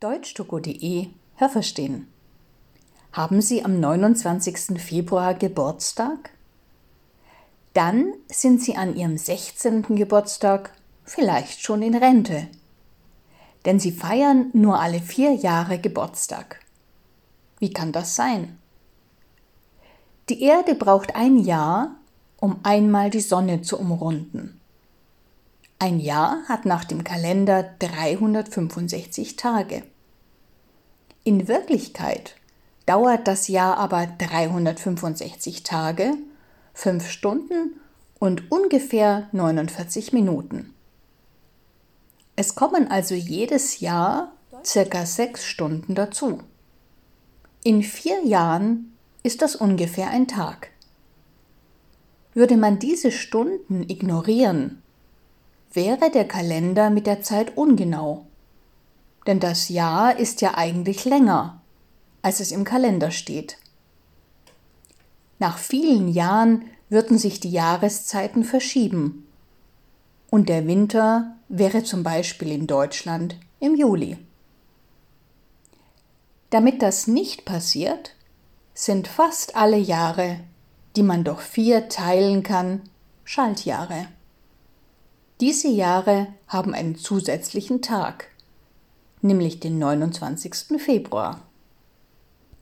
Deutschtogo.de Hörverstehen. Haben Sie am 29. Februar Geburtstag? Dann sind Sie an Ihrem 16. Geburtstag vielleicht schon in Rente. Denn Sie feiern nur alle vier Jahre Geburtstag. Wie kann das sein? Die Erde braucht ein Jahr, um einmal die Sonne zu umrunden. Ein Jahr hat nach dem Kalender 365 Tage. In Wirklichkeit dauert das Jahr aber 365 Tage, 5 Stunden und ungefähr 49 Minuten. Es kommen also jedes Jahr circa 6 Stunden dazu. In vier Jahren ist das ungefähr ein Tag. Würde man diese Stunden ignorieren wäre der Kalender mit der Zeit ungenau. Denn das Jahr ist ja eigentlich länger, als es im Kalender steht. Nach vielen Jahren würden sich die Jahreszeiten verschieben. Und der Winter wäre zum Beispiel in Deutschland im Juli. Damit das nicht passiert, sind fast alle Jahre, die man durch vier teilen kann, Schaltjahre. Diese Jahre haben einen zusätzlichen Tag, nämlich den 29. Februar.